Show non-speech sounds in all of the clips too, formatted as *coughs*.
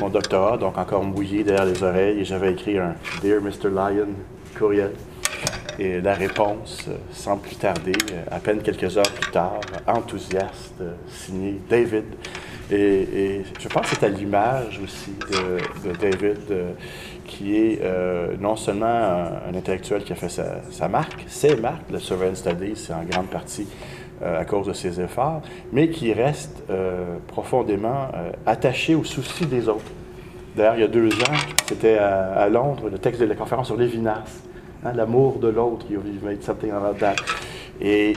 mon doctorat, donc encore mouillé derrière les oreilles, et j'avais écrit un Dear Mr. Lyon courriel. Et la réponse, euh, sans plus tarder, euh, à peine quelques heures plus tard, enthousiaste, euh, signé David. Et, je pense que c'est à l'image aussi de, David, qui est non seulement un, intellectuel qui a fait sa, marque, ses marques, le Surveillance Studies, c'est en grande partie à cause de ses efforts, mais qui reste profondément attaché au souci des autres. D'ailleurs, il y a deux ans, c'était à, Londres, le texte de la conférence sur Lévinas Hein, l'amour de l'autre, you made something about that. Et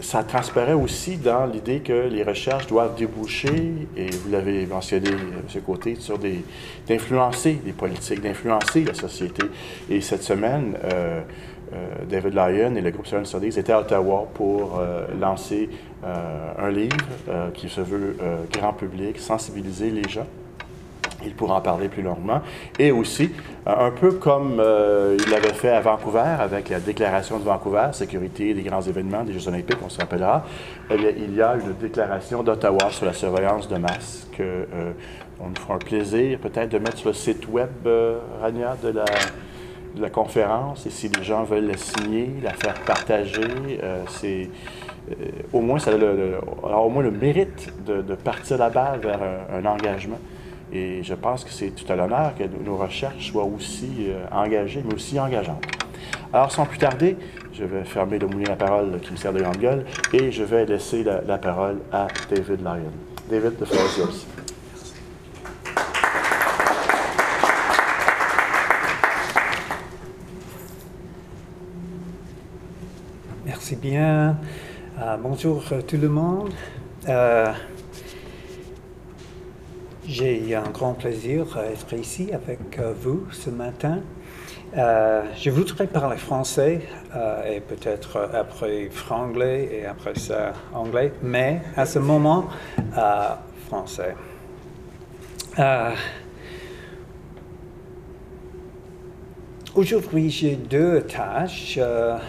ça transparaît aussi dans l'idée que les recherches doivent déboucher, et vous l'avez mentionné, M. Côté, sur des, d'influencer les politiques, d'influencer la société. Et cette semaine, euh, euh, David Lyon et le groupe Seven Studies étaient à Ottawa pour euh, lancer un livre qui se veut grand public, sensibiliser les gens il pourra en parler plus longuement. Et aussi, euh, un peu comme euh, il l'avait fait à Vancouver avec la déclaration de Vancouver, sécurité des grands événements, des Jeux olympiques, on se rappellera, eh il y a une déclaration d'Ottawa sur la surveillance de masse que euh, on nous fera un plaisir peut-être de mettre sur le site web, Rania, de la, de la, conférence. Et si les gens veulent la signer, la faire partager, c'est... au moins, ça a, le, au moins le mérite de, partir là-bas vers un engagement. Et je pense que c'est tout à l'honneur que nos recherches soient aussi euh, engagées, mais aussi engageantes. Alors, sans plus tarder, je vais fermer le moulin à parole qui me sert de grande gueule et je vais laisser la, parole à David Lyon. David, the floor is yours. Bien. Euh, bonjour tout le monde. Euh, j'ai un grand plaisir d'être ici avec euh, vous ce matin. Euh, je voudrais parler français euh, et peut-être après franglais et après ça anglais, mais à ce moment, français. Aujourd'hui, j'ai deux tâches.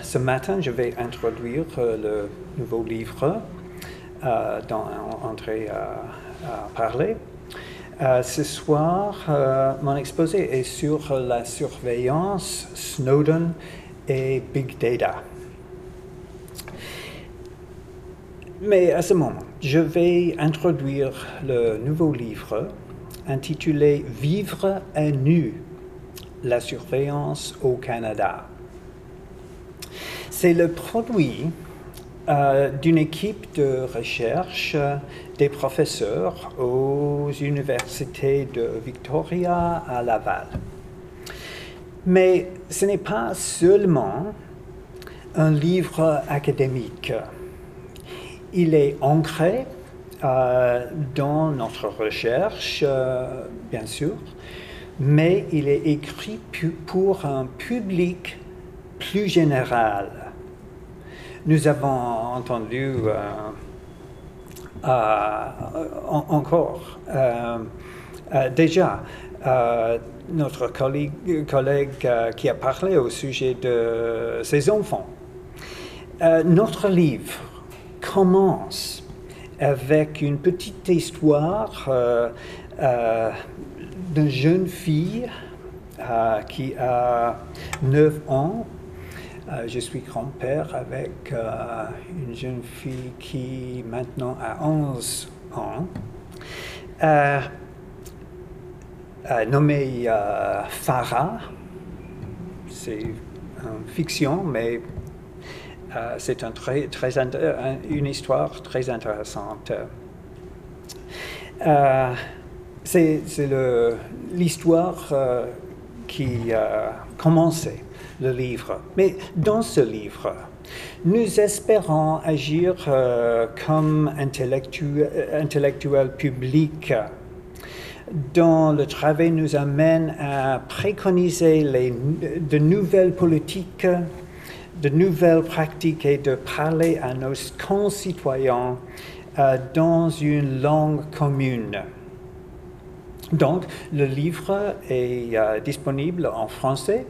ce matin, je vais introduire le nouveau livre dont André a parlé. Euh, ce soir, euh, mon exposé est sur la surveillance, Snowden et Big Data. Mais à ce moment, je vais introduire le nouveau livre intitulé Vivre à nu, la surveillance au Canada. C'est le produit euh, d'une équipe de recherche des professeurs aux universités de Victoria à Laval. Mais ce n'est pas seulement un livre académique. Il est ancré euh, dans notre recherche, euh, bien sûr, mais il est écrit pour un public plus général nous avons entendu euh, euh, encore euh, déjà notre collègue, collègue qui a parlé au sujet de ses enfants. notre livre commence avec une petite histoire d'une jeune fille qui a 9 ans euh, je suis grand-père avec euh, une jeune fille qui maintenant a 11 ans, euh, nommée Farah. C'est une fiction, mais c'est une histoire très intéressante. C'est l'histoire qui a commencé le livre. Mais dans ce livre, nous espérons agir euh, comme intellectuels intellectuel public dont le travail nous amène à préconiser les, de nouvelles politiques, de nouvelles pratiques et de parler à nos concitoyens euh, dans une langue commune. Donc, le livre est euh, disponible en français,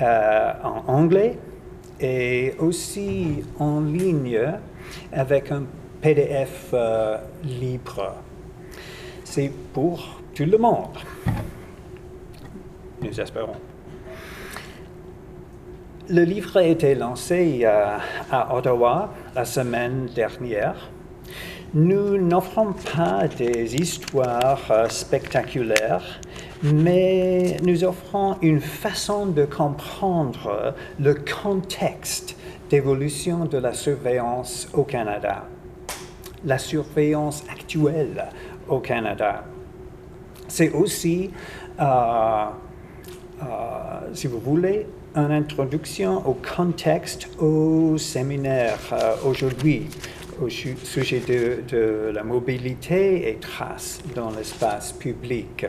euh, en anglais et aussi en ligne avec un PDF euh, libre. c'est pour tout le monde. Nous espérons. Le livre a été lancé à Ottawa la semaine dernière. Nous n'offrons pas des histoires euh, spectaculaires, mais nous offrons une façon de comprendre le contexte d'évolution de la surveillance au Canada, la surveillance actuelle au Canada. C'est aussi, euh, euh, si vous voulez, une introduction au contexte au séminaire aujourd'hui au sujet de, la mobilité et traces dans l'espace public.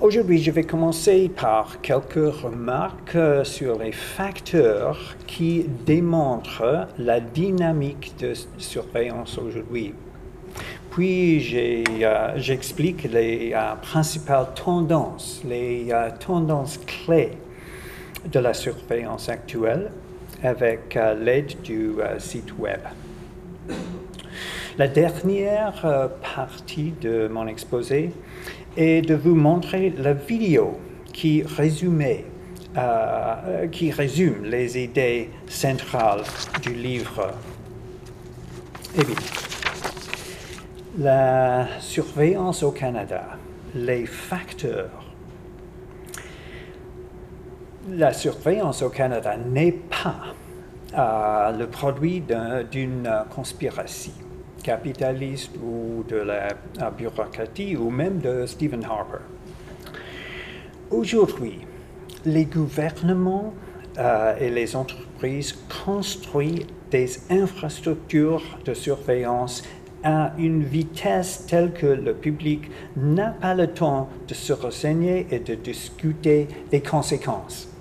Aujourd'hui, je vais commencer par quelques remarques sur les facteurs qui démontrent la dynamique de surveillance aujourd'hui. Puis euh, j'explique les euh, principales tendances, les euh, tendances clés de la surveillance actuelle avec l'aide du site web. La dernière partie de mon exposé et de vous montrer la vidéo qui, euh, qui résume les idées centrales du livre. Eh bien, la surveillance au Canada, les facteurs. La surveillance au Canada n'est pas euh, le produit d'une conspiration capitaliste ou de la bureaucratie ou même de Stephen Harper. Aujourd'hui, les gouvernements euh, et les entreprises construisent des infrastructures de surveillance à une vitesse telle que le public n'a pas le temps de se renseigner et de discuter des conséquences.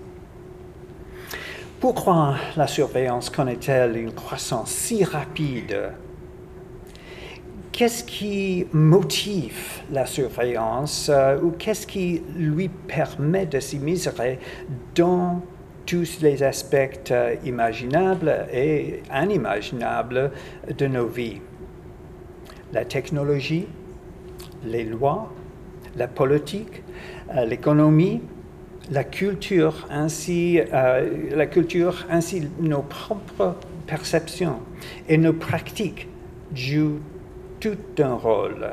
Pourquoi la surveillance connaît-elle une croissance si rapide qu'est-ce qui motive la surveillance euh, ou qu'est-ce qui lui permet de s'immiscer dans tous les aspects euh, imaginables et inimaginables de nos vies? La technologie, les lois, la politique, euh, l'économie, la culture, ainsi, la culture, ainsi nos propres perceptions et nos pratiques jouent tout un rôle.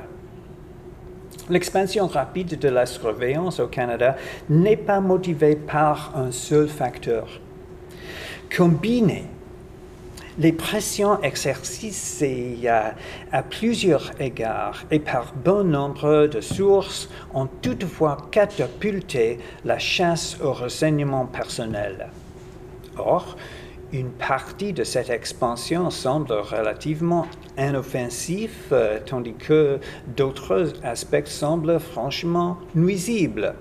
L'expansion rapide de la surveillance au Canada n'est pas motivée par un seul facteur. Combiné, les pressions exercées à, plusieurs égards et par bon nombre de sources ont toutefois catapulté la chasse au renseignement personnel. Or, une partie de cette expansion semble relativement inoffensif, euh, tandis que d'autres aspects semblent franchement nuisibles.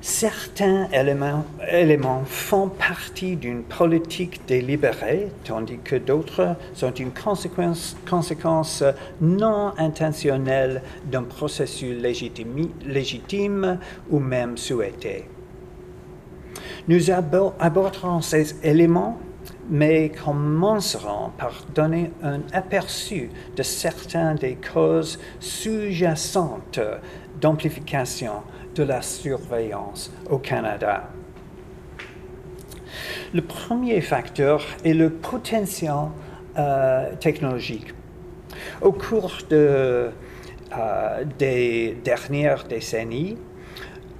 Certains éléments, font partie d'une politique délibérée, tandis que d'autres sont une conséquence, non intentionnelle d'un processus légitime ou même souhaité. Nous aborderons ces éléments, mais commencerons par donner un aperçu de certaines des causes sous-jacentes d'amplification de la surveillance au Canada. Le premier facteur est le potentiel euh, technologique. Au cours euh, des dernières décennies,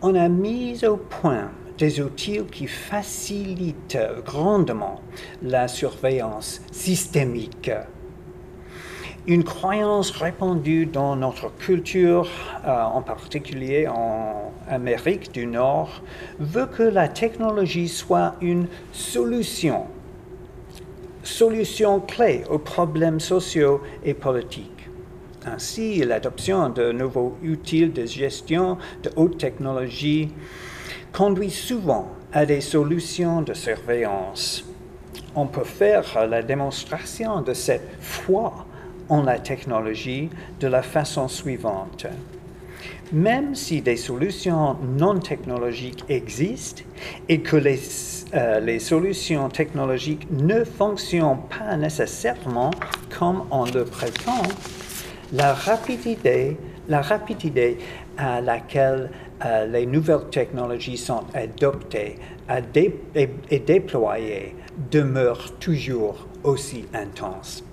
on a mis au point des outils qui facilitent grandement la surveillance systémique. Une croyance répandue dans notre culture, euh, en particulier en Amérique du Nord, veut que la technologie soit une solution, solution clé aux problèmes sociaux et politiques. Ainsi, l'adoption de nouveaux outils de gestion de haute technologie conduit souvent à des solutions de surveillance. On peut faire la démonstration de cette foi en la technologie de la façon suivante. Même si des solutions non technologiques existent et que les, euh, les solutions technologiques ne fonctionnent pas nécessairement comme on le prétend, la rapidité, la rapidité à laquelle euh, les nouvelles technologies sont adoptées et, déployées demeure toujours aussi intense.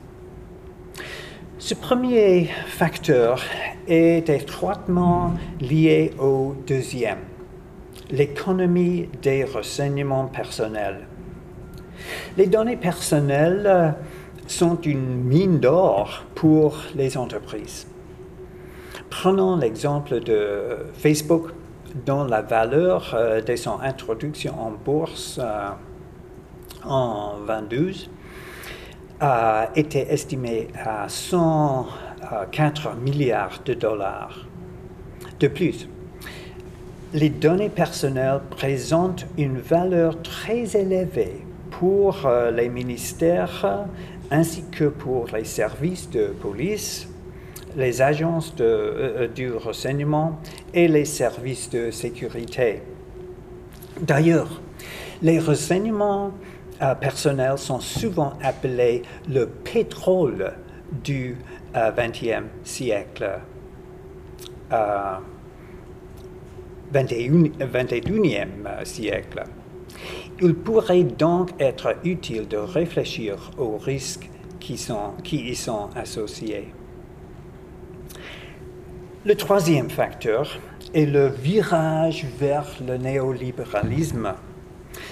Ce premier facteur est étroitement lié au deuxième, l'économie des renseignements personnels. Les données personnelles sont une mine d'or pour les entreprises. Prenons l'exemple de Facebook, dont la valeur euh, de son introduction en bourse euh, en 2012 a été estimée à 104 milliards de dollars. De plus, les données personnelles présentent une valeur très élevée pour euh, les ministères ainsi que pour les services de police, les agences de, euh, euh, du renseignement et les services de sécurité. D'ailleurs, les renseignements euh, personnels sont souvent appelés le pétrole du XXe siècle. 21e siècle. Il pourrait donc être utile de réfléchir aux risques qui, sont, qui y sont associés. Le troisième facteur est le virage vers le néolibéralisme,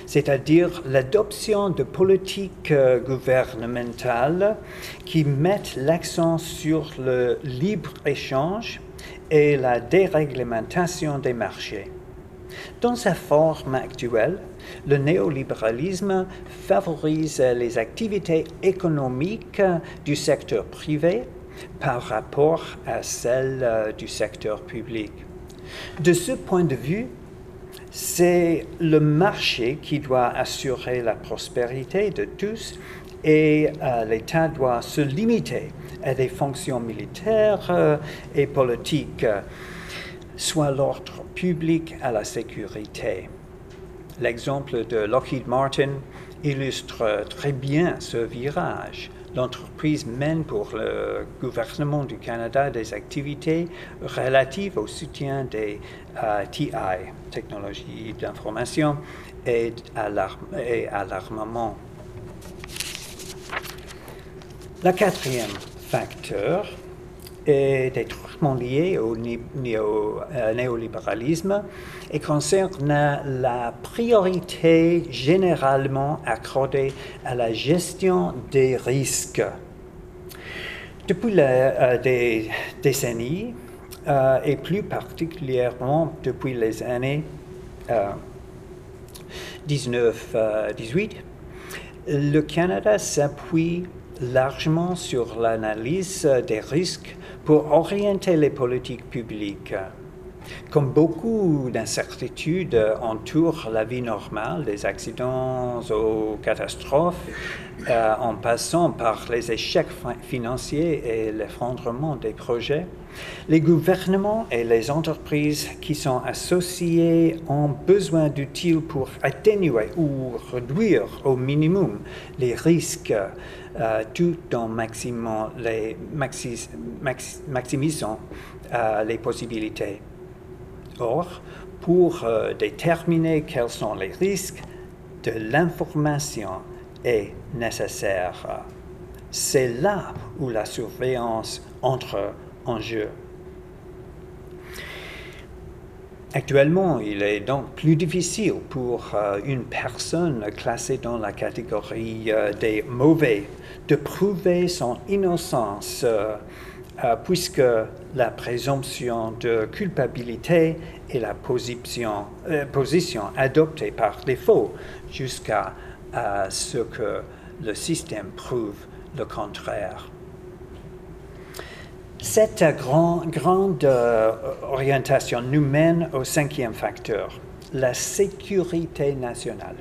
c'est-à-dire l'adoption de politiques euh, gouvernementales qui mettent l'accent sur le libre-échange et la déréglementation des marchés. Dans sa forme actuelle, le néolibéralisme favorise les activités économiques du secteur privé par rapport à celles euh, du secteur public. De ce point de vue, c'est le marché qui doit assurer la prospérité de tous et euh, l'État doit se limiter à des fonctions militaires euh, et politiques, soit l'ordre public à la sécurité. L'exemple de Lockheed Martin illustre très bien ce virage l'entreprise mène pour le gouvernement du Canada des activités relatives au soutien des TI, technologies d'information, et à l'armement. Le quatrième facteur est étroitement lié au euh, néolibéralisme et concerne la priorité généralement accordée à la gestion des risques. Depuis euh, des décennies, euh, et plus particulièrement depuis les années 19-18, le Canada s'appuie largement sur l'analyse des risques pour orienter les politiques publiques. Comme beaucoup d'incertitudes entourent la vie normale, des accidents aux catastrophes, euh, en passant par les échecs financiers et l'effondrement des projets, les gouvernements et les entreprises qui sont associés ont besoin d'outils pour atténuer ou réduire au minimum les risques euh, tout en maximisant euh, les possibilités. Or, pour euh, déterminer quels sont les risques, de l'information est nécessaire. C'est là où la surveillance entre en jeu. Actuellement, il est donc plus difficile pour euh, une personne classée dans la catégorie euh, des mauvais de prouver son innocence puisque la présomption de culpabilité est la position, position adoptée par défaut jusqu'à ce que le système prouve le contraire. Cette grande euh, orientation nous mène au cinquième facteur, la sécurité nationale.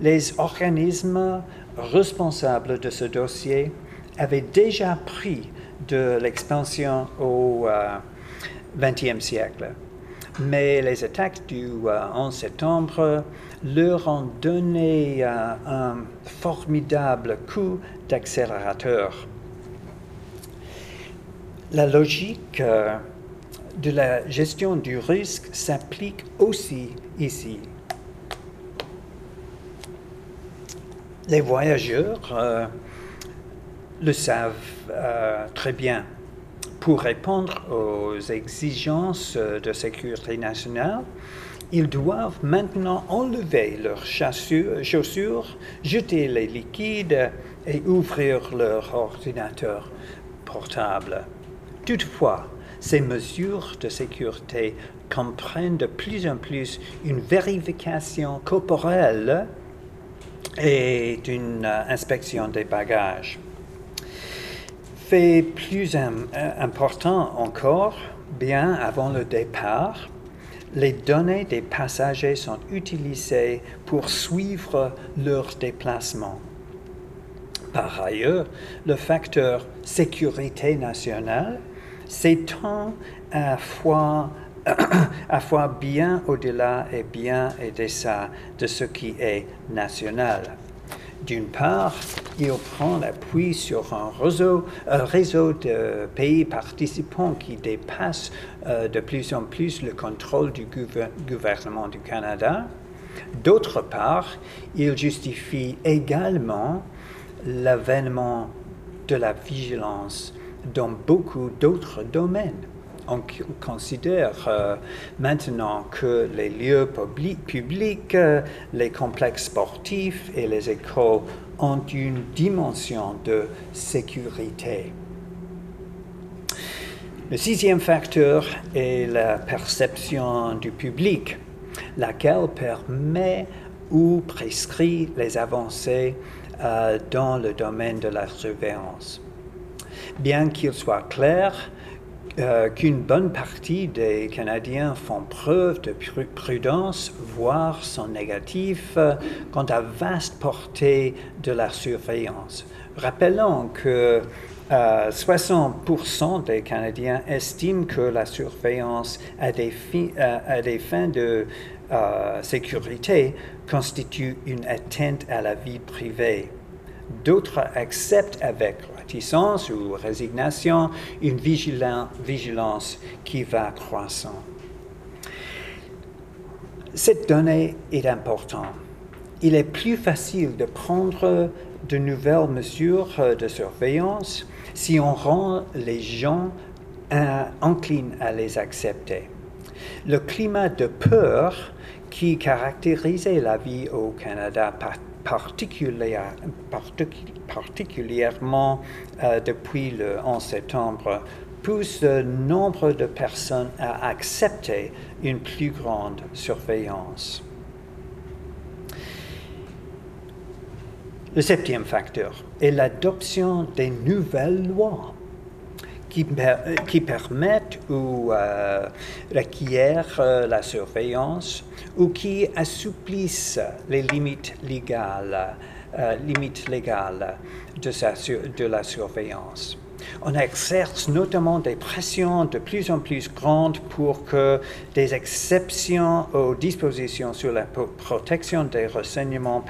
Les organismes responsables de ce dossier avaient déjà pris de l'expansion au XXe euh, siècle, mais les attaques du 11 euh, septembre leur ont donné un formidable coup d'accélérateur La logique euh, de la gestion du risque s'applique aussi ici. Les voyageurs euh, le savent euh, très bien. Pour répondre aux exigences de sécurité nationale, ils doivent maintenant enlever leurs chaussures, jeter les liquides et ouvrir leur ordinateur portable. Toutefois, ces mesures de sécurité comprennent de plus en plus une vérification corporelle et une euh, inspection des bagages. Fait plus euh, important encore, bien avant le départ, les données des passagers sont utilisées pour suivre leur déplacement. Par ailleurs, le facteur sécurité nationale s'étend à fois, *coughs* à fois bien au-delà et bien au-delà de ce qui est national. D'une part, il prend l'appui sur un réseau, un de pays participants qui dépasse euh, de plus en plus le contrôle du gouvernement du Canada. D'autre part, il justifie également l'avènement de la vigilance dans beaucoup d'autres domaines. On considère euh, maintenant que les lieux publics, euh, les complexes sportifs et les écoles ont une dimension de sécurité. Le sixième facteur est la perception du public, laquelle permet ou prescrit les avancées euh, dans le domaine de la surveillance. Bien qu'il soit clair euh, qu'une bonne partie des Canadiens font preuve de prudence, voire sont négatifs euh, quant à vaste portée de la surveillance. Rappelons que 60% des Canadiens estiment que la surveillance à des, des fins de sécurité constitue une atteinte à la vie privée. D'autres acceptent avec réticence ou résignation une vigilance qui va croissant. Cette donnée est importante. Il est plus facile de prendre de nouvelles mesures de surveillance si on rend les gens euh, enclines à les accepter. Le climat de peur qui caractérisait la vie au Canada particulièrement euh, depuis le 11 septembre pousse le nombre de personnes à accepter une plus grande surveillance. Le septième facteur est l'adoption des nouvelles lois qui, permettent ou euh, requièrent euh, la surveillance ou qui assouplissent les limites légales, euh, limites légales de, la surveillance. On exerce notamment des pressions de plus en plus grandes pour que des exceptions aux dispositions sur la protection des renseignements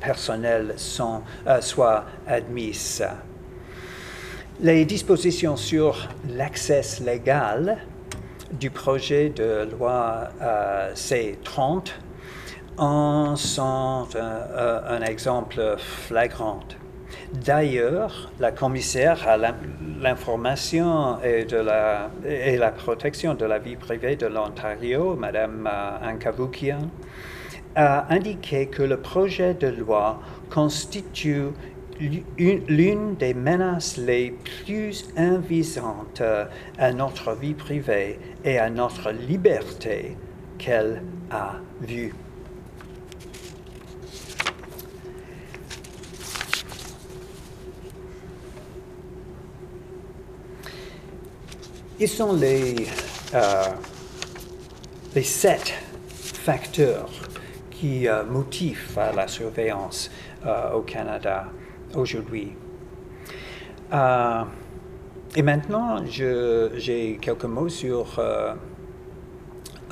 personnels, sont, soient admises. Les dispositions sur l'accès légal du projet de loi euh, C30 en sont un, exemple flagrant. D'ailleurs, la commissaire à l'information et, la protection de la vie privée de l'Ontario, Mme euh, Ankavoukian, a indiqué que le projet de loi constitue l'une des menaces les plus invisantes à notre vie privée et à notre liberté qu'elle a vue. Ils sont les, euh, les sept facteurs qui euh, motivent la surveillance euh, au Canada aujourd'hui. Euh, et maintenant, j'ai quelques mots sur euh,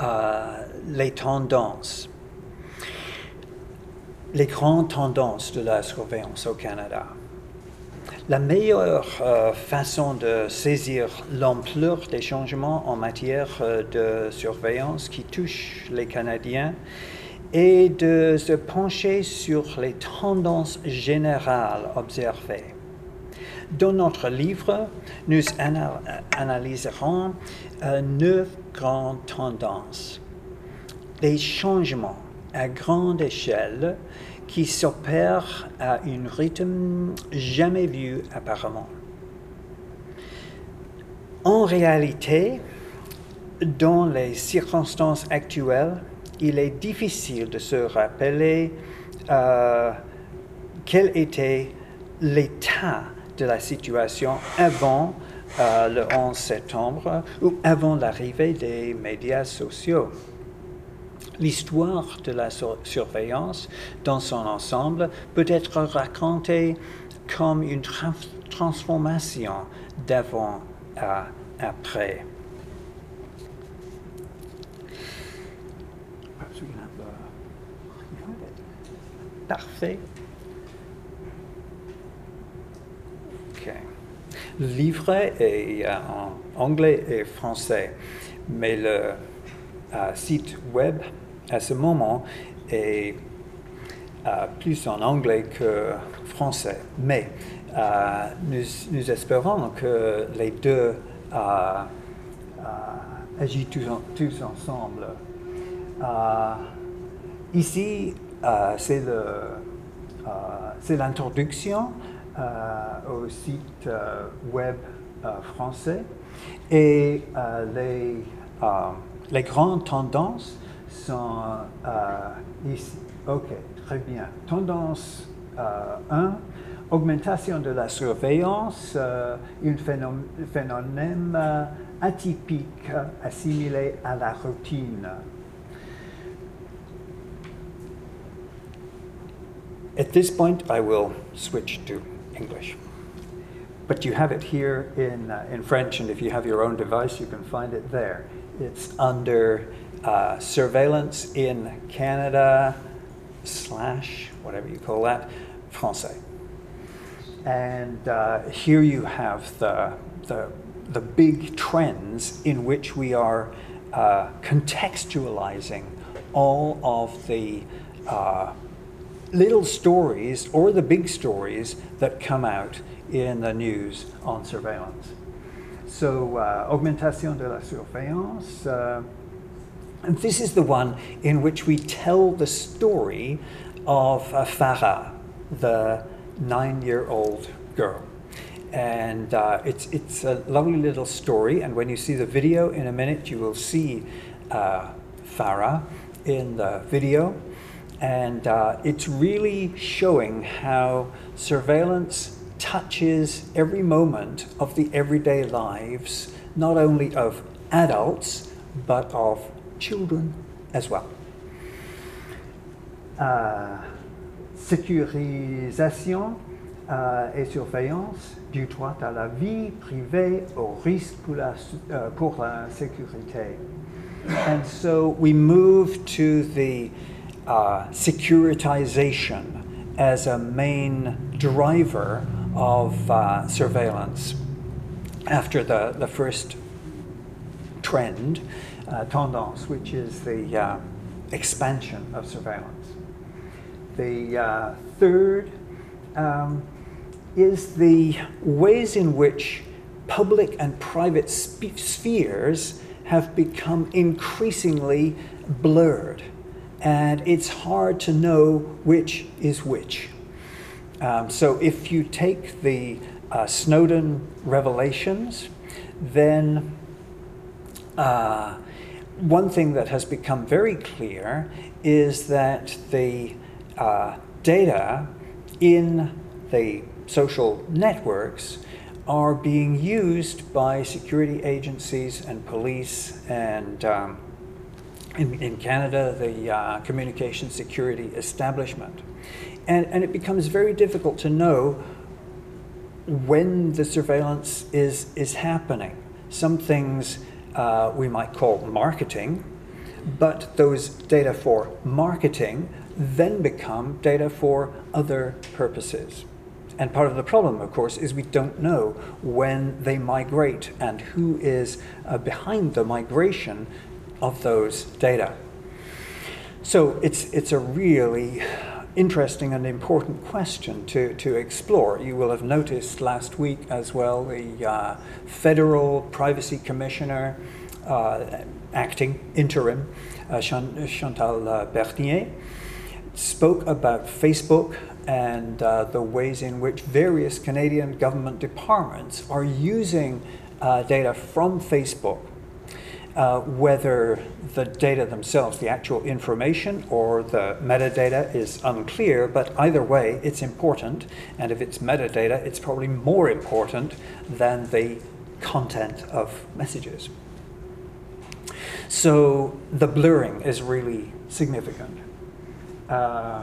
euh, les tendances, les grandes tendances de la surveillance au Canada. La meilleure façon de saisir l'ampleur des changements en matière de surveillance qui touchent les Canadiens est de se pencher sur les tendances générales observées. Dans notre livre, nous ana- analyserons euh, neuf grandes tendances. Les changements à grande échelle qui s'opèrent à un rythme jamais vu apparemment. En réalité, dans les circonstances actuelles, il est difficile de se rappeler euh, quel était l'état de la situation avant euh, le 11 septembre ou avant l'arrivée des médias sociaux. L'histoire de la sur- surveillance dans son ensemble peut être racontée comme une trans- transformation d'avant à après. Parfait. Le livret est euh, en anglais et français, mais le euh, site web à ce moment est euh, plus en anglais que français. Mais nous, espérons que les deux agissent tous, tous ensemble. Ici, c'est le, euh, c'est l'introduction euh, au site euh, web euh, français et euh, les, euh, les grandes tendances sont euh, ici. Ok, très bien. Tendance euh, 1, augmentation de la surveillance, euh, un phénom- phénomène euh, atypique euh, assimilé à la routine. At this point, I will switch to English. But you have it here in, uh, in French, and if you have your own device, you can find it there. It's under uh, surveillance in Canada slash whatever you call that, Francais. And uh, here you have the, the, the big trends in which we are uh, contextualizing all of the uh, little stories or the big stories that come out in the news on surveillance. So, uh, augmentation de la surveillance. Uh, and this is the one in which we tell the story of uh, Farah, the nine year old girl. And uh, it's, it's a lovely little story. And when you see the video in a minute, you will see uh, Farah in the video. And uh, it's really showing how surveillance touches every moment of the everyday lives, not only of adults, but of children as well. Euh, sécurisation euh, et surveillance du droit à la vie privée au risque pour la, euh, pour la sécurité. And so we move to the uh, securitization as a main driver of uh, surveillance after the, the first trend, uh, tendance, which is the uh, expansion of surveillance. The uh, third um, is the ways in which public and private sp- spheres have become increasingly blurred, and it's hard to know which is which. Um, so if you take the uh, Snowden revelations, then uh, one thing that has become very clear is that the uh, data in the social networks are being used by security agencies and police and um, in, in Canada, the uh, Communication Security Establishment. And, and it becomes very difficult to know when the surveillance is, is happening. Some things uh, we might call marketing, but those data for marketing then become data for other purposes. And part of the problem, of course, is we don't know when they migrate and who is uh, behind the migration of those data. So it's, it's a really interesting and important question to, to explore. You will have noticed last week as well the uh, federal privacy commissioner uh, acting interim, uh, Chantal uh, Bernier, spoke about Facebook and uh, the ways in which various Canadian government departments are using uh, data from Facebook, uh, whether the data themselves, the actual information, or the metadata is unclear, but either way, it's important. And if it's metadata, it's probably more important than the content of messages. So the blurring is really significant. Uh,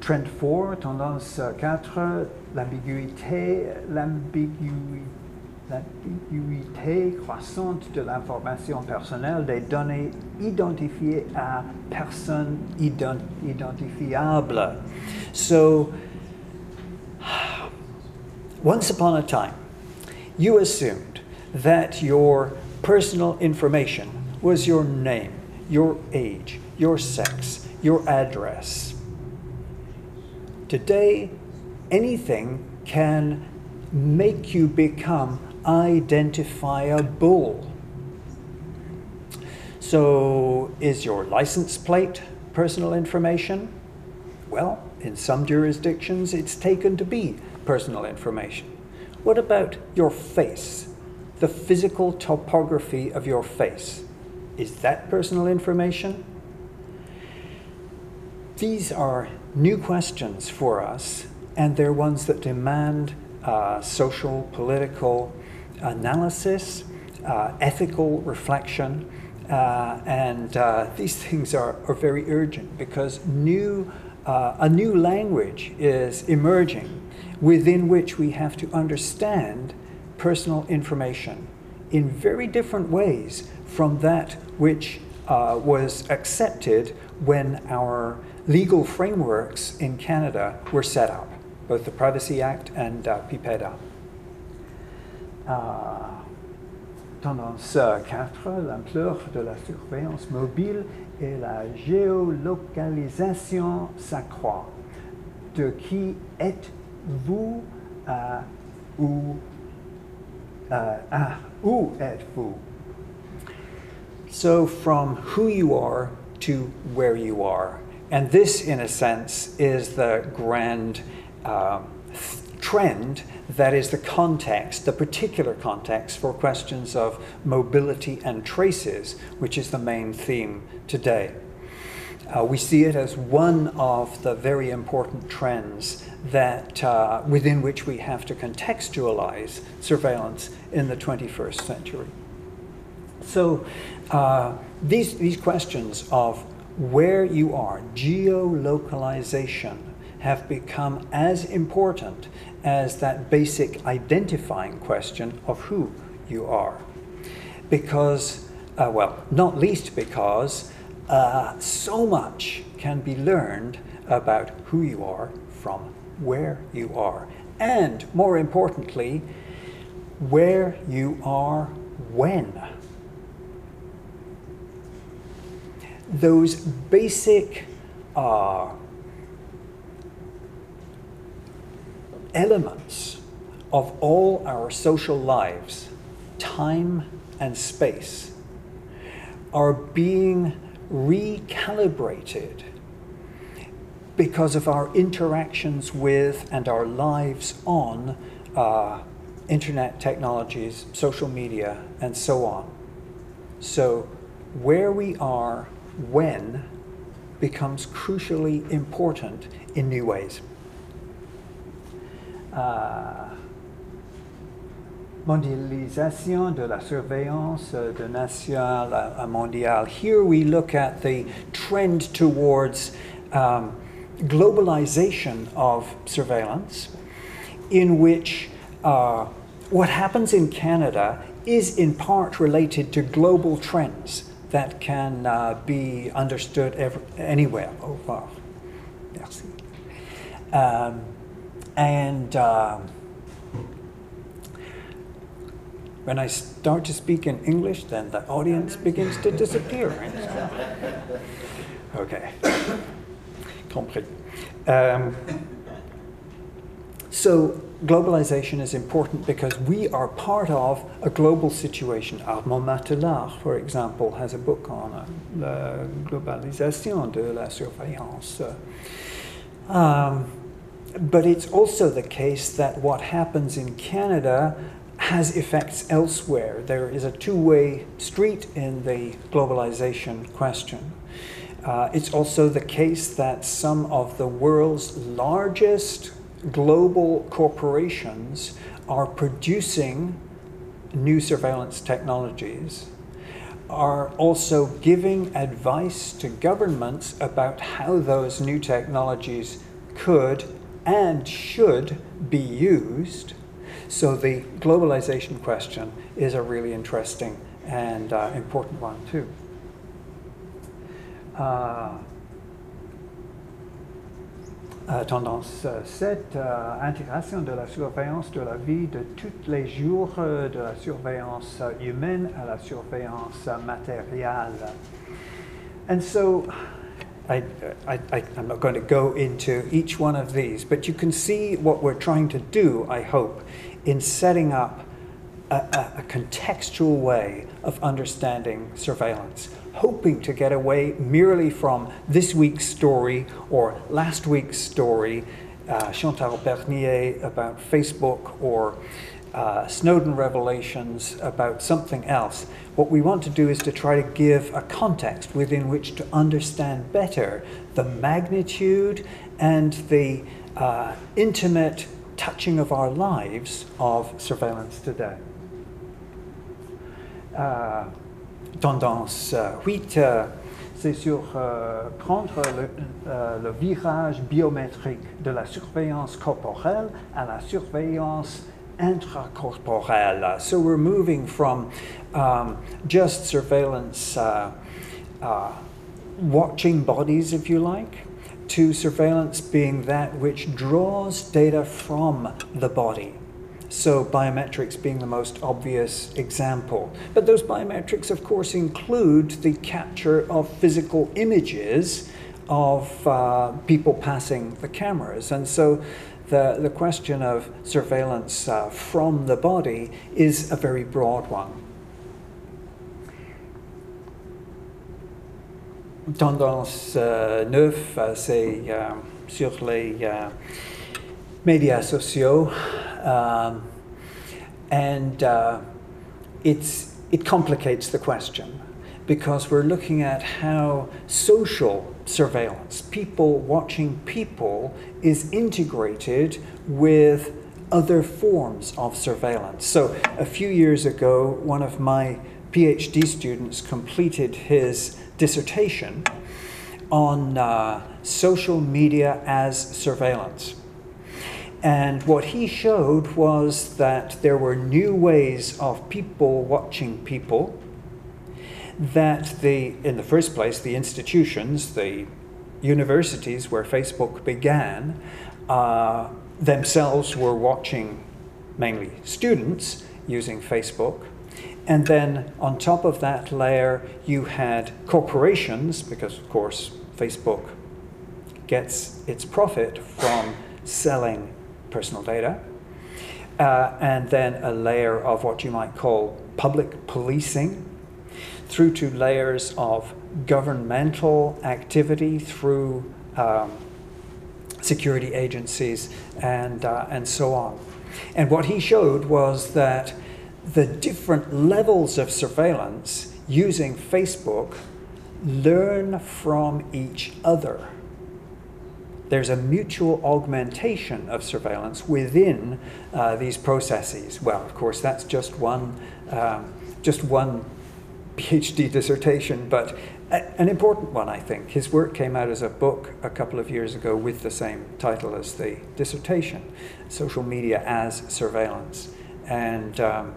trend 4, tendance 4, l'ambiguïté, l'ambiguïté croissante de l'information personnelle des données identifiées à personnes ident identifiables. So, once upon a time, you assumed that your personal information was your name, your age, your sex, your address. Today, anything can make you become identifiable. So, is your license plate personal information? Well, in some jurisdictions, it's taken to be personal information. What about your face? The physical topography of your face. Is that personal information? These are new questions for us, and they're ones that demand uh, social, political analysis, uh, ethical reflection, uh, and uh, these things are, are very urgent because new, a new language is emerging within which we have to understand personal information in very different ways from that which uh, was accepted when our legal frameworks in Canada were set up, both the Privacy Act and uh, PIPEDA. Tendance 4, l'ampleur de la surveillance mobile et la géolocalisation s'accroît. De qui êtes-vous uh, ou uh, ah, où êtes-vous? So, from who you are to where you are. And this, in a sense, is the grand uh, trend that is the context, the particular context for questions of mobility and traces, which is the main theme today. Uh, we see it as one of the very important trends that uh, within which we have to contextualize surveillance in the 21st century. So uh, these, these questions of where you are, geolocalization, have become as important as that basic identifying question of who you are. Because, uh, well, not least because uh, so much can be learned about who you are from where you are. And more importantly, where you are when. Those basic uh, elements of all our social lives, time and space, are being recalibrated because of our interactions with and our lives on uh, internet technologies, social media, and so on. So, where we are when becomes crucially important in new ways. Uh, mondialisation de la surveillance de national à mondial. Here we look at the trend towards um, globalization of surveillance, in which uh, what happens in Canada is in part related to global trends that can uh, be understood anywhere. Au revoir. Merci. Um, and um, when I start to speak in English, then the audience begins to disappear. *laughs* Okay. *coughs* Compris. Um, so globalization is important because we are part of a global situation. Armand Mattelart, for example, has a book on uh, la globalisation de la surveillance. Um, but it's also the case that what happens in Canada has effects elsewhere. There is a two way street in the globalization question. Uh, it's also the case that some of the world's largest global corporations are producing new surveillance technologies, are also giving advice to governments about how those new technologies could and should be used. So the globalization question is a really interesting and uh, important one, too. Uh, euh, tendance 7, euh, intégration de la surveillance de la vie de tous les jours, euh, de la surveillance humaine à la surveillance matérielle. And so, I, I, am not going to go into each one of these, but you can see what we're trying to do, I hope, in setting up a, a, a contextual way of understanding surveillance hoping to get away merely from this week's story or last week's story, uh, Chantal Bernier about Facebook or uh, Snowden revelations about something else. What we want to do is to try to give a context within which to understand better the magnitude and the uh, intimate touching of our lives of surveillance today. Uh, tendance 8, euh, euh, c'est sur euh, prendre le, le, virage biométrique de la surveillance corporelle à la surveillance intracorporelle. So we're moving from um, just surveillance, uh, uh, watching bodies, if you like, to surveillance being that which draws data from the body. So, biometrics being the most obvious example. But those biometrics, of course, include the capture of physical images of uh, people passing the cameras. And so, the, the question of surveillance uh, from the body is a very broad one. Tendance euh, 9, euh, c'est euh, sur les euh, médias sociaux. Um, and uh, it's, it complicates the question because we're looking at how social surveillance, people watching people, is integrated with other forms of surveillance. So, a few years ago, one of my PhD students completed his dissertation on uh, social media as surveillance. And what he showed was that there were new ways of people watching people, that the, in the first place, the institutions, the universities where Facebook began, uh, themselves were watching mainly students using Facebook. And then on top of that layer, you had corporations, because of course Facebook gets its profit from selling personal data. Uh, and then a layer of what you might call public policing, through to layers of governmental activity through um, security agencies and, uh, and so on. And what he showed was that the different levels of surveillance using Facebook learn from each other there's a mutual augmentation of surveillance within uh, these processes. Well, of course, that's just one, um, just one PhD dissertation, but an important one, I think. His work came out as a book a couple of years ago with the same title as the dissertation Social Media as Surveillance. And um,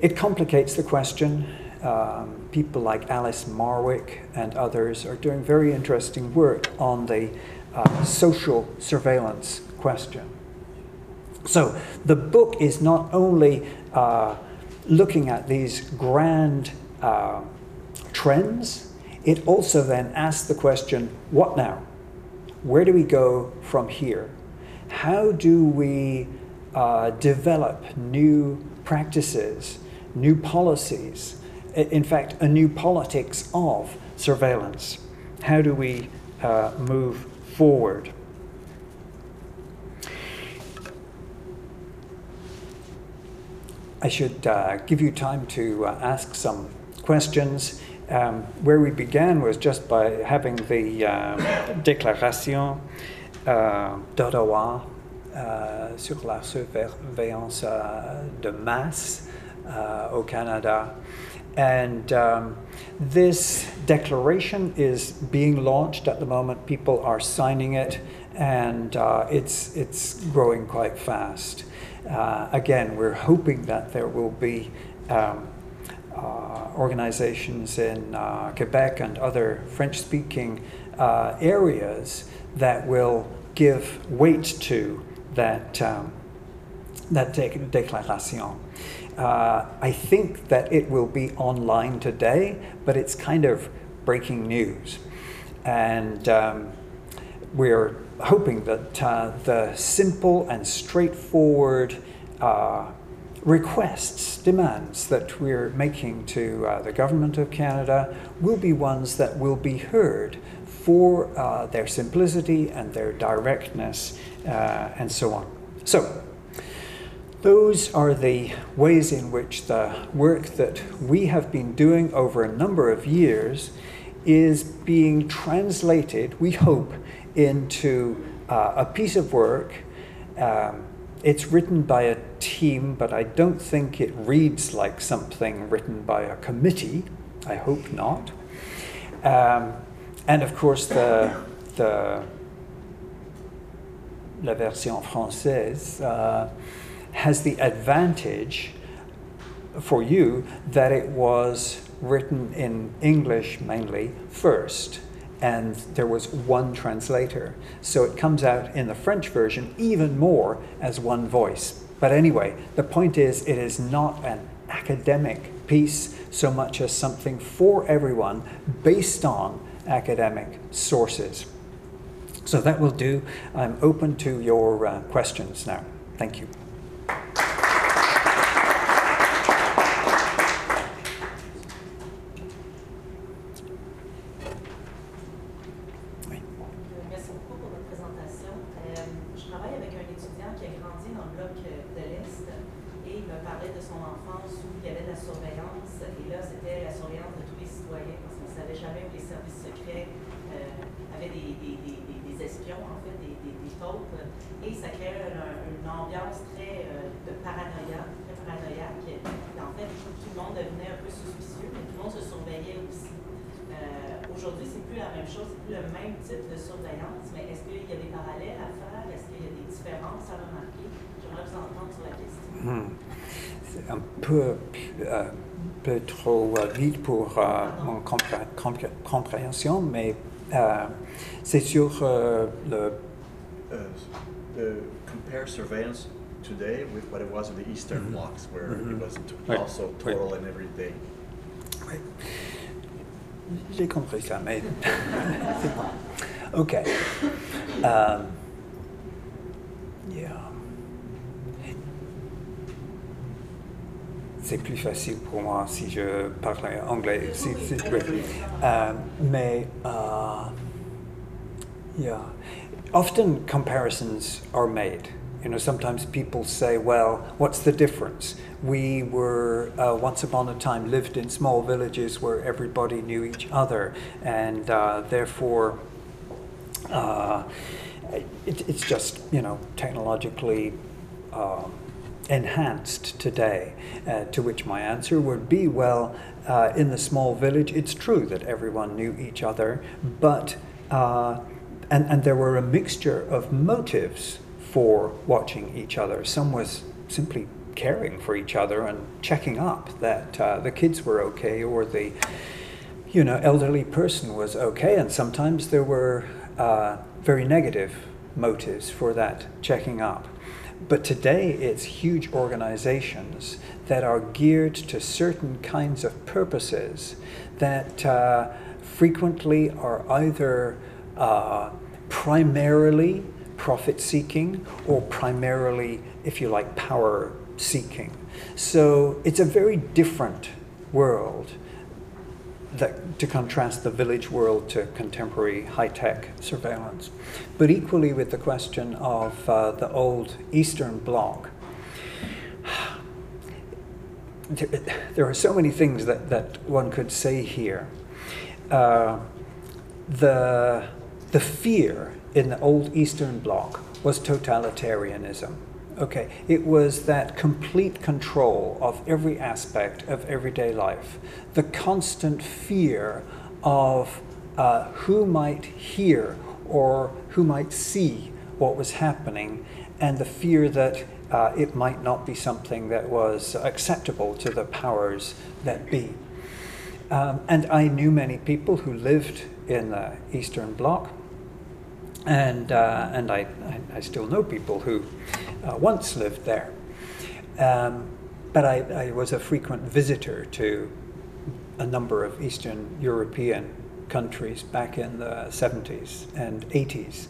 it complicates the question. Um, people like Alice Marwick and others are doing very interesting work on the uh, social surveillance question. So the book is not only uh, looking at these grand uh, trends, it also then asks the question what now? Where do we go from here? How do we uh, develop new practices, new policies, in fact, a new politics of surveillance? How do we uh, move forward? I should uh, give you time to uh, ask some questions. Um, where we began was just by having the uh, déclaration uh, d'Ottawa uh, sur la surveillance uh, de masse au Canada. And um, this declaration is being launched at the moment. People are signing it, and it's, it's growing quite fast. Uh, again, we're hoping that there will be um, uh, organizations in uh, Quebec and other French speaking uh, areas that will give weight to that, um, that de- declaration. Uh, I think that it will be online today, but it's kind of breaking news. And um, we're hoping that uh, the simple and straightforward uh, requests, demands that we're making to uh, the Government of Canada will be ones that will be heard for uh, their simplicity and their directness uh, and so on. So, those are the ways in which the work that we have been doing over a number of years is being translated, we hope, into uh, a piece of work. Um, it's written by a team, but I don't think it reads like something written by a committee. I hope not. Um, and of course, the, the La version française uh, has the advantage for you that it was written in English mainly first and there was one translator. So it comes out in the French version even more as one voice. But anyway, the point is, it is not an academic piece so much as something for everyone based on academic sources. So that will do. I'm open to your uh, questions now. Thank you. en fait, des, des, fautes et ça crée une ambiance très euh, très paranoïaque. Et en fait, tout le monde devenait un peu suspicieux, mais tout le monde se surveillait aussi. Euh, Aujourd'hui, c'est plus la même chose, c'est plus le même type de surveillance, mais est-ce qu'il y a des parallèles à faire? Est-ce qu'il y a des différences à remarquer? J'aimerais vous entendre sur la question. Hmm. C'est un peu, euh, peu, trop vite pour euh, mon compréhension, mais euh, c'est sur euh, le. Uh, the compare surveillance today with what it was in the Eastern mm -hmm. blocks, where mm -hmm. it was oui. also total oui. and everyday. Oui. J'ai compris ça, mais *laughs* c'est bon. OK. Um, yeah. C'est plus facile pour moi si je parlais anglais. Si, si, uh, mais, uh, yeah, often comparisons are made. You know, sometimes people say, well, what's the difference? We were, uh, once upon a time, lived in small villages where everybody knew each other, and uh, therefore, uh, it, it's just, you know, technologically. Um, enhanced today? Uh, to which my answer would be well, uh, in the small village, it's true that everyone knew each other, but uh, and, and there were a mixture of motives for watching each other. Some was simply caring for each other and checking up that uh, the kids were okay or the you know elderly person was okay, and sometimes there were uh, very negative motives for that checking up. But today it's huge organizations that are geared to certain kinds of purposes that uh, frequently are either uh, primarily profit seeking or primarily, if you like, power seeking. So it's a very different world that, to contrast the village world to contemporary high tech surveillance. But equally with the question of uh, the old Eastern Bloc, there, are so many things that, that one could say here. Uh, the, the fear in the old Eastern Bloc was totalitarianism. Okay, it was that complete control of every aspect of everyday life, the constant fear of uh, who might hear or who might see what was happening, and the fear that uh, it might not be something that was acceptable to the powers that be. Um, and I knew many people who lived in the Eastern Bloc, and, uh, and I, I, still know people who uh, once lived there. Um, but I, I, was a frequent visitor to a number of Eastern European countries back in the 70s and 80s.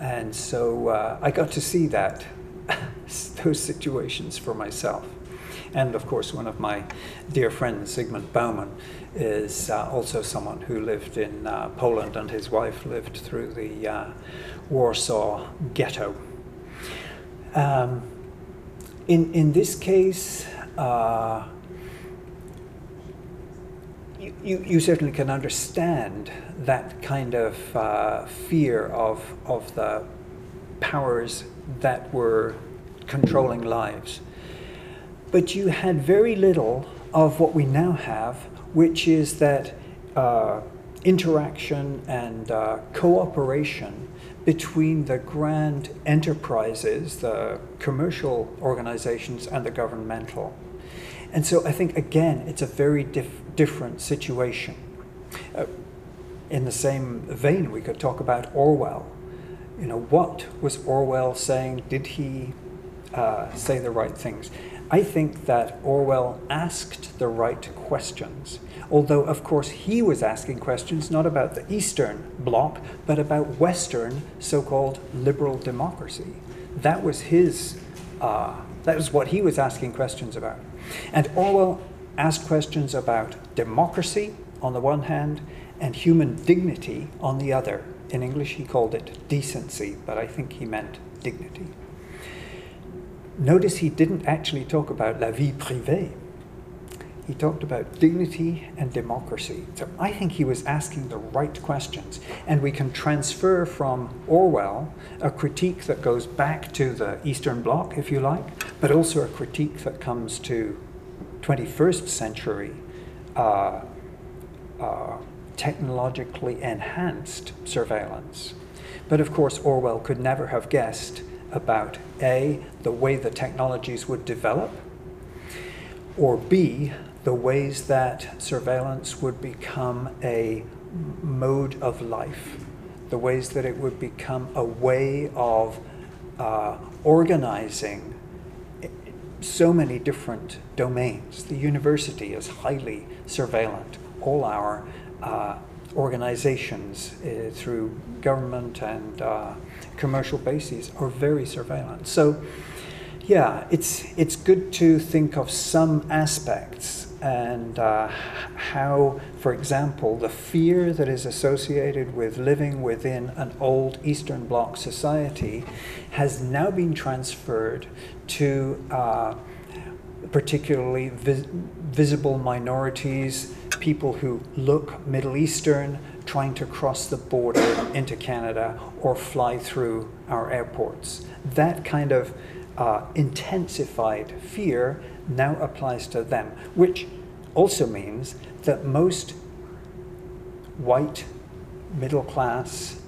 And so uh, I got to see that, *laughs* those situations for myself. And of course, one of my dear friends, Zygmunt Bauman, is uh, also someone who lived in uh, Poland, and his wife lived through the uh, Warsaw Ghetto. Um, in, in this case, uh, you, you, you, certainly can understand that kind of uh, fear of, of the powers that were controlling lives. But you had very little of what we now have, which is that uh, interaction and uh, cooperation between the grand enterprises, the commercial organizations, and the governmental. And so I think, again, it's a very dif- different situation. Uh, in the same vein, we could talk about Orwell. You know, what was Orwell saying? Did he uh, say the right things? I think that Orwell asked the right questions, although, of course, he was asking questions not about the Eastern Bloc, but about Western so called liberal democracy. That was his, uh, that was what he was asking questions about. And Orwell asked questions about democracy on the one hand and human dignity on the other. In English, he called it decency, but I think he meant dignity. Notice he didn't actually talk about la vie privée. He talked about dignity and democracy. So I think he was asking the right questions. And we can transfer from Orwell a critique that goes back to the Eastern Bloc, if you like, but also a critique that comes to 21st century uh, uh, technologically enhanced surveillance. But of course, Orwell could never have guessed about A, the way the technologies would develop, or B, the ways that surveillance would become a mode of life, the ways that it would become a way of uh, organizing so many different domains. The university is highly surveillant. All our uh, organizations uh, through government and uh, commercial bases are very surveillance. So, yeah, it's it's good to think of some aspects and uh, how, for example, the fear that is associated with living within an old Eastern Bloc society has now been transferred to uh, particularly vis- visible minorities, people who look Middle Eastern, trying to cross the border into Canada or fly through our airports. That kind of uh, intensified fear now applies to them, which also means that most white, middle class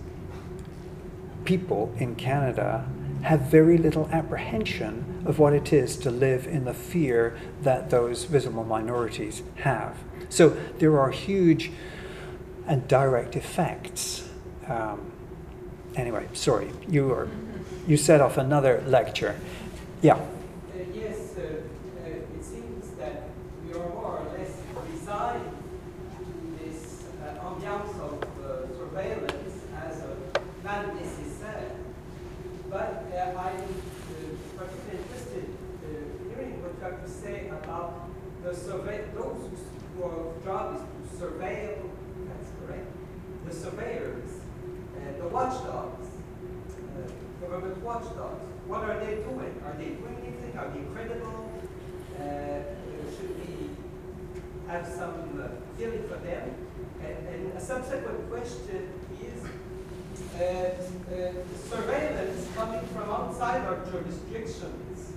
people in Canada have very little apprehension of what it is to live in the fear that those visible minorities have. So there are huge and direct effects um, anyway, sorry, you are you set off another lecture. Yeah. Uh, yes, uh, uh, it seems that we are more or less beside this uh, ambiance of uh, surveillance as a man nécessaire. But uh, I'm particularly interested in hearing what you have to say about the survey those whose job is to surveil, that's correct, the surveyors, the watchdogs, government watchdogs. What are they doing? Are they doing anything? Are they credible? Uh, should we have some uh, feeling for them? And, and, a subsequent question is uh, uh, surveillance coming from outside our jurisdictions.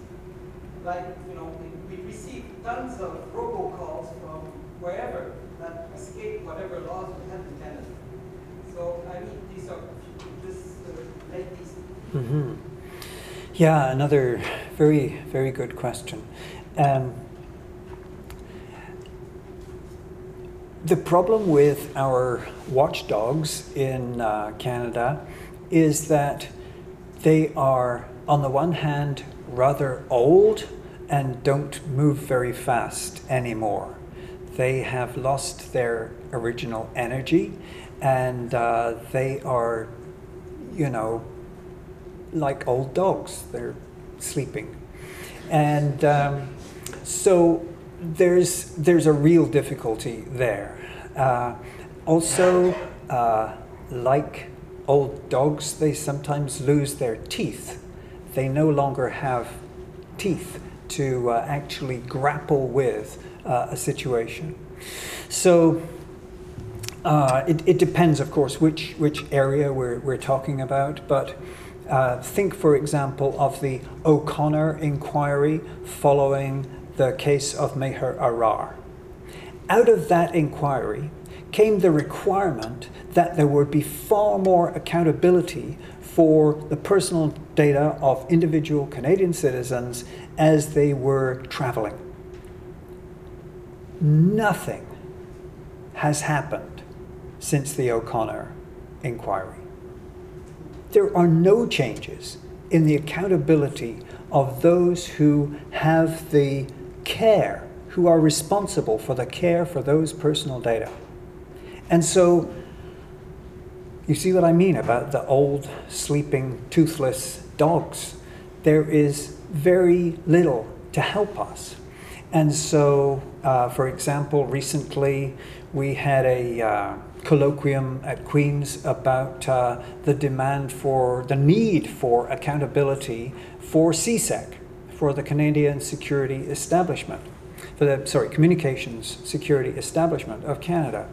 Like, you know, we, receive tons of robocalls from wherever that escape whatever laws we have in Canada. So, I mean, these are just uh, these Mm-hmm. Yeah, another very, very good question. Um, the problem with our watchdogs in uh, Canada is that they are, on the one hand, rather old and don't move very fast anymore. They have lost their original energy and uh, they are, you know, like old dogs. They're sleeping. And um, so there's, there's a real difficulty there. Uh, also, uh, like old dogs, they sometimes lose their teeth. They no longer have teeth to uh, actually grapple with uh, a situation. So uh, it, it depends, of course, which, which area we're, we're talking about, but uh, think, for example, of the O'Connor inquiry following the case of Maher Arar. Out of that inquiry came the requirement that there would be far more accountability for the personal data of individual Canadian citizens as they were traveling. Nothing has happened since the O'Connor inquiry there are no changes in the accountability of those who have the care, who are responsible for the care for those personal data. And so, you see what I mean about the old, sleeping, toothless dogs. There is very little to help us. And so, uh, for example, recently we had a uh, colloquium at Queen's about uh, the demand for the need for accountability for CSEC, for the Canadian Security Establishment, for the sorry Communications Security Establishment of Canada.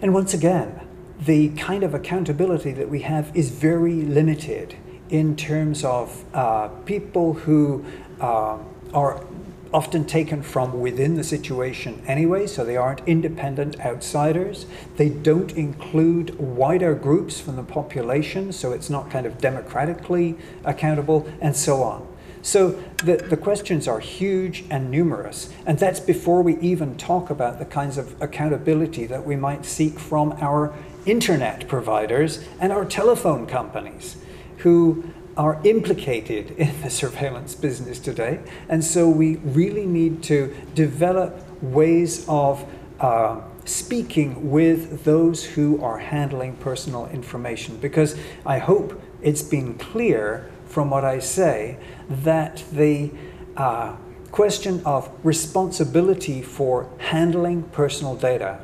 And once again, the kind of accountability that we have is very limited in terms of uh, people who uh, are often taken from within the situation anyway, so they aren't independent outsiders. They don't include wider groups from the population, so it's not kind of democratically accountable, and so on. So the, the questions are huge and numerous, and that's before we even talk about the kinds of accountability that we might seek from our internet providers and our telephone companies, who are implicated in the surveillance business today. And so we really need to develop ways of uh, speaking with those who are handling personal information. Because I hope it's been clear from what I say that the uh, question of responsibility for handling personal data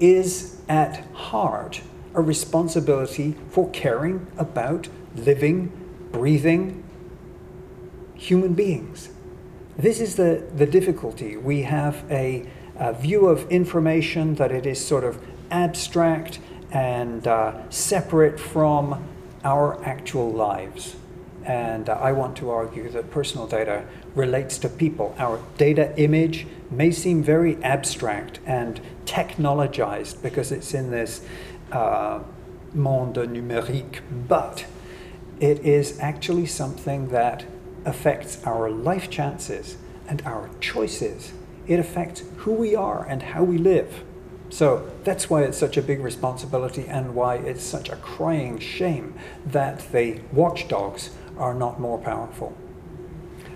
is at heart a responsibility for caring about living breathing human beings. This is the, the difficulty. We have a, a view of information that it is sort of abstract and uh, separate from our actual lives. And uh, I want to argue that personal data relates to people. Our data image may seem very abstract and technologized because it's in this uh, monde numérique, but it is actually something that affects our life chances and our choices. It affects who we are and how we live. So that's why it's such a big responsibility and why it's such a crying shame that the watchdogs are not more powerful.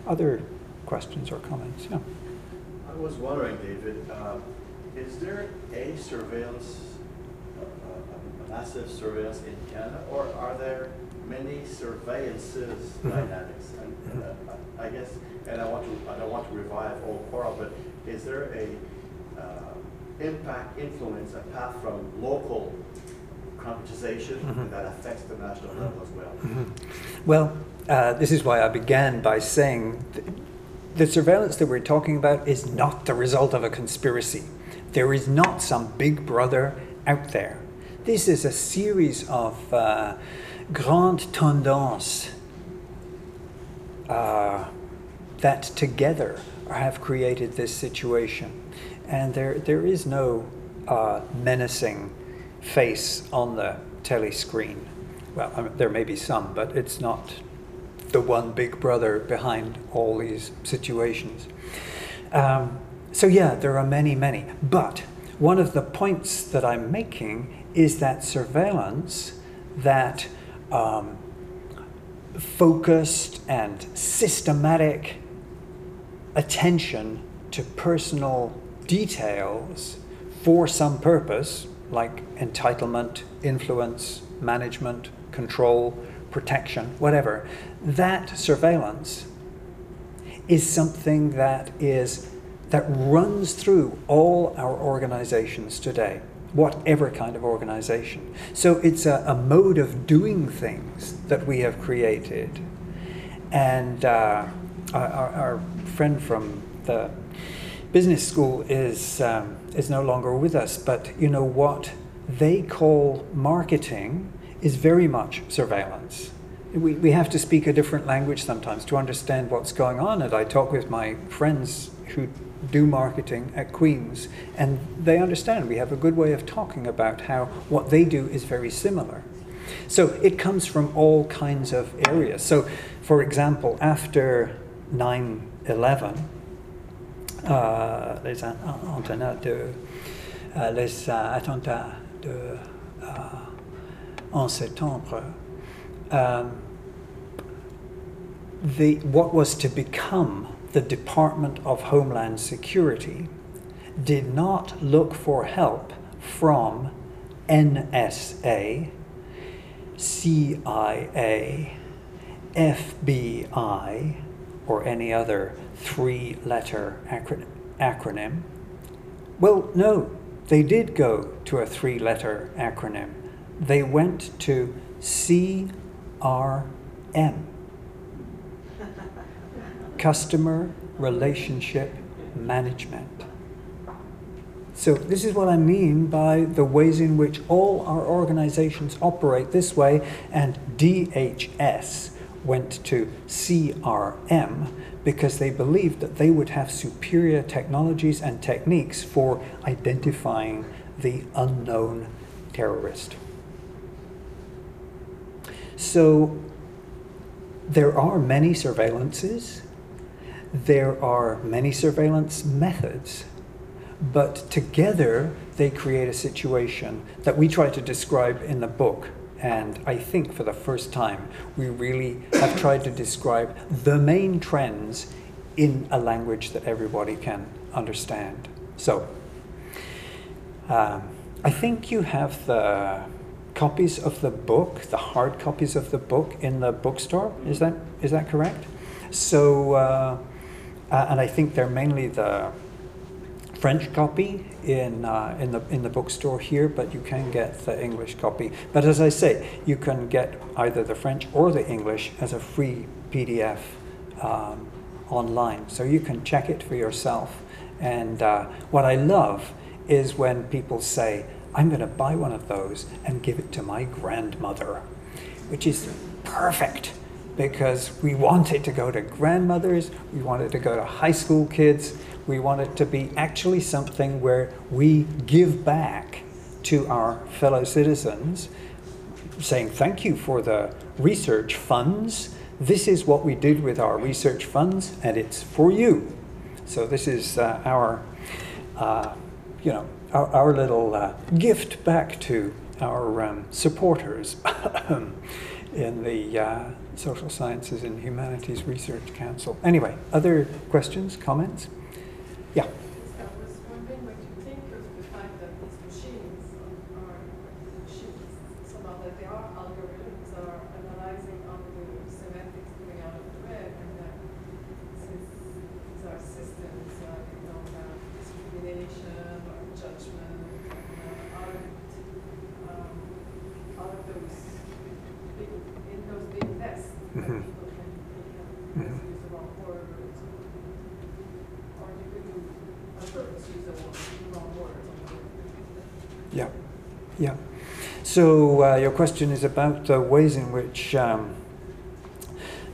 Other questions or comments? Yeah. I was wondering, David, uh, is there a surveillance, a, a massive surveillance in Canada, or are there many surveillances *laughs* dynamics? And uh, I guess, and I want to, I don't want to revive old quarrel, but is there a uh, impact, influence, a path from local concretization Mhm. that affects the national level as well? Mhm. Well, uh, this is why I began by saying th- the surveillance that we're talking about is not the result of a conspiracy. There is not some big brother out there. This is a series of grandes tendances uh, that together have created this situation. And there, there is no uh, menacing face on the telly screen. Well, I mean, there may be some, but it's not the one big brother behind all these situations. Um, so, yeah, there are many, many. But one of the points that I'm making is that surveillance that um, focused and systematic attention to personal details for some purpose, like entitlement, influence, management, control, protection, whatever, that surveillance is something that is that runs through all our organizations today whatever kind of organization. So it's a, a mode of doing things that we have created. And uh, our, our friend from the business school is um, is no longer with us but you know what? They call marketing is very much surveillance. We, we have to speak a different language sometimes to understand what's going on. And I talk with my friends who do marketing at Queen's, and they understand. We have a good way of talking about how what they do is very similar. So it comes from all kinds of areas. So, for example, after 9 11, uh, les attentats de, uh, les attentats de uh, 11 septembre, um, the, what was to become the Department of Homeland Security did not look for help from NSA, CIA, FBI, or any other three letter acronym. Well, no, they did go to a three letter acronym. They went to CRM customer relationship management. So, this is what I mean by the ways in which all our organizations operate this way, and DHS went to CRM because they believed that they would have superior technologies and techniques for identifying the unknown terrorist. So, there are many surveillances, there are many surveillance methods, but together they create a situation that we try to describe in the book. And I think for the first time, we really have tried to describe the main trends in a language that everybody can understand. So, um, I think you have the copies of the book, the hard copies of the book in the bookstore. Is that is that correct? So, uh, uh, and I think they're mainly the French copy in uh, in the in the bookstore here, but you can get the English copy. But as I say, you can get either the French or the English as a free PDF um, online, so you can check it for yourself. And uh, what I love is when people say, I'm going to buy one of those and give it to my grandmother, which is perfect because we wanted to go to grandmothers, we wanted to go to high school kids, we wanted to be actually something where we give back to our fellow citizens, saying thank you for the research funds. This is what we did with our research funds, and it's for you. So, this is uh, our. Uh, you know, our, our little uh, gift back to our um, supporters *coughs* in the uh, Social Sciences and Humanities Research Council. Anyway, other questions, comments? Yeah. I was wondering what you think of the fact that these machines are machines, somehow that they are algorithms are analyzing all the semantics coming out of the web, and that since these are systems, uh, they don't have discrimination or judgment, uh, aren't um, all of those big, in those big tests that Mhm. people can, can Mhm. use the wrong words or you could do on purpose use the wrong, wrong words on the Yeah, yeah. So uh, your question is about the ways in which um,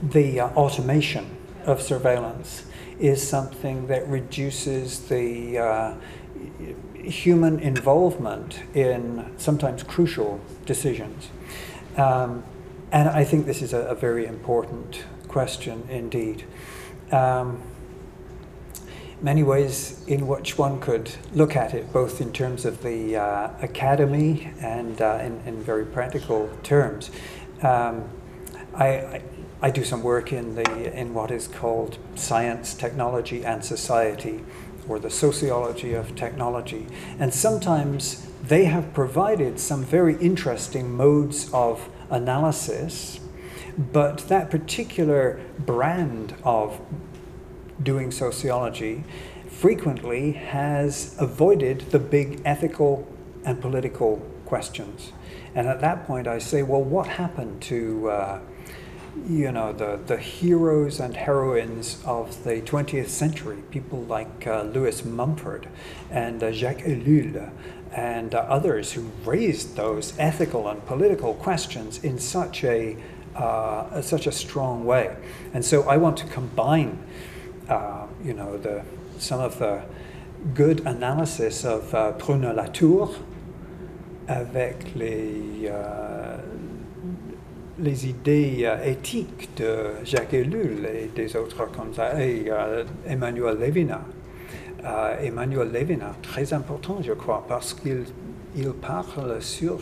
the uh, automation of surveillance is something that reduces the uh, human involvement in sometimes crucial decisions. Um, and I think this is a, a very important question indeed. Um, many ways in which one could look at it, both in terms of the uh, academy and uh, in, in, very practical terms. Um, I, I, I, do some work in, the, in what is called science, technology, and society, or the sociology of technology. And sometimes they have provided some very interesting modes of analysis, but that particular brand of doing sociology frequently has avoided the big ethical and political questions. And at that point, I say, well, what happened to, uh, you know, the, the heroes and heroines of the 20th century, people like uh, Mumford and uh, Jacques Ellul and uh, others who raised those ethical and political questions in such a, uh, such a strong way. And so I want to combine uh, you know, the, some of the good analysis of uh, Bruno Latour avec les, uh, les idées uh, éthiques de Jacques Ellul et des autres comme ça, et uh, Emmanuel Levinas. Emmanuel Levinas, très important, je crois, parce qu'il il parle sur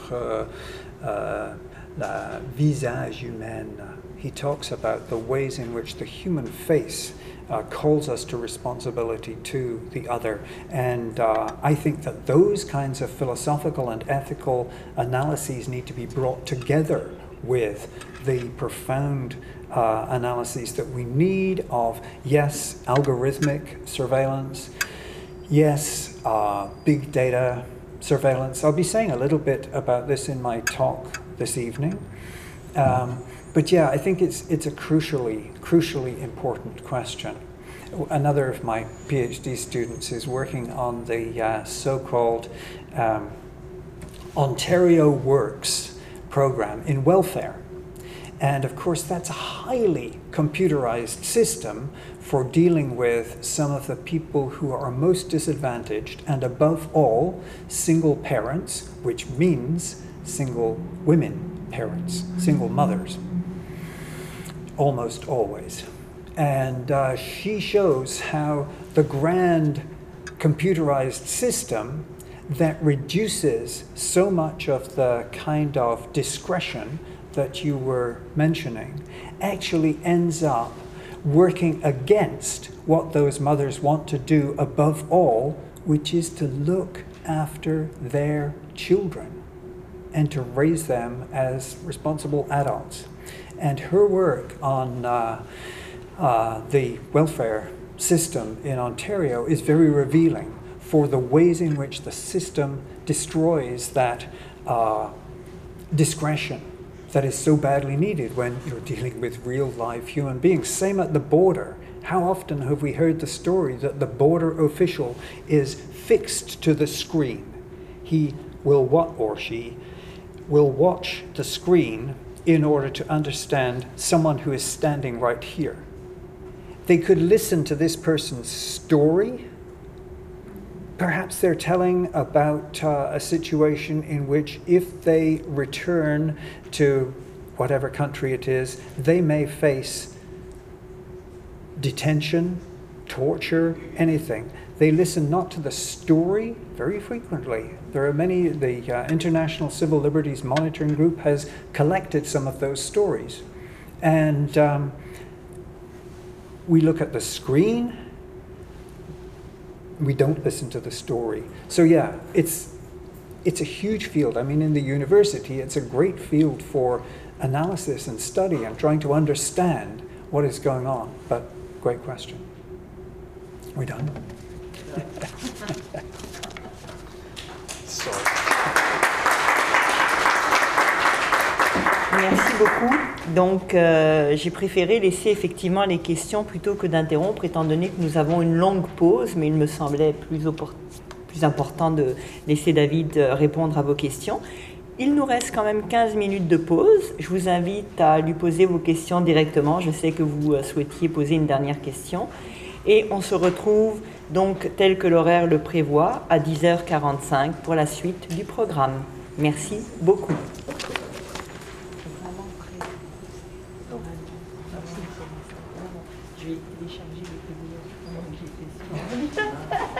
la visage humaine. He talks about the ways in which the human face uh, calls us to responsibility to the other. And uh, I think that those kinds of philosophical and ethical analyses need to be brought together with the profound uh, analyses that we need of, yes, algorithmic surveillance, yes, uh, big data surveillance. I'll be saying a little bit about this in my talk this evening. Um, but yeah, I think it's it's a crucially crucially important question. Another of my PhD students is working on the uh, so-called um, Ontario Works program in welfare, and of course that's a highly computerized system for dealing with some of the people who are most disadvantaged, and above all, single parents, which means single women parents, single mothers almost always. And uh, she shows how the grand computerized system that reduces so much of the kind of discretion that you were mentioning actually ends up working against what those mothers want to do above all, which is to look after their children and to raise them as responsible adults. And her work on uh, uh, the welfare system in Ontario is very revealing for the ways in which the system destroys that uh, discretion that is so badly needed when you're dealing with real live human beings. Same at the border. How often have we heard the story that the border official is fixed to the screen? He will what or she will watch the screen in order to understand someone who is standing right here. They could listen to this person's story. Perhaps they're telling about uh, a situation in which, if they return to whatever country it is, they may face detention, torture, anything. They listen not to the story very frequently. There are many, the uh, International Civil Liberties Monitoring Group has collected some of those stories. And um, we look at the screen, we don't listen to the story. So, yeah, it's, it's a huge field. I mean, in the university, it's a great field for analysis and study and trying to understand what is going on. But, great question. We done? Merci beaucoup. Donc, euh, j'ai préféré laisser effectivement les questions plutôt que d'interrompre, étant donné que nous avons une longue pause, mais il me semblait plus important de laisser David euh, répondre à vos questions. Il nous reste quand même 15 minutes de pause. Je vous invite à lui poser vos questions directement. Je sais que vous euh, souhaitiez poser une dernière question. Et on se retrouve donc tel que l'horaire le prévoit à 10h45 pour la suite du programme. Merci beaucoup.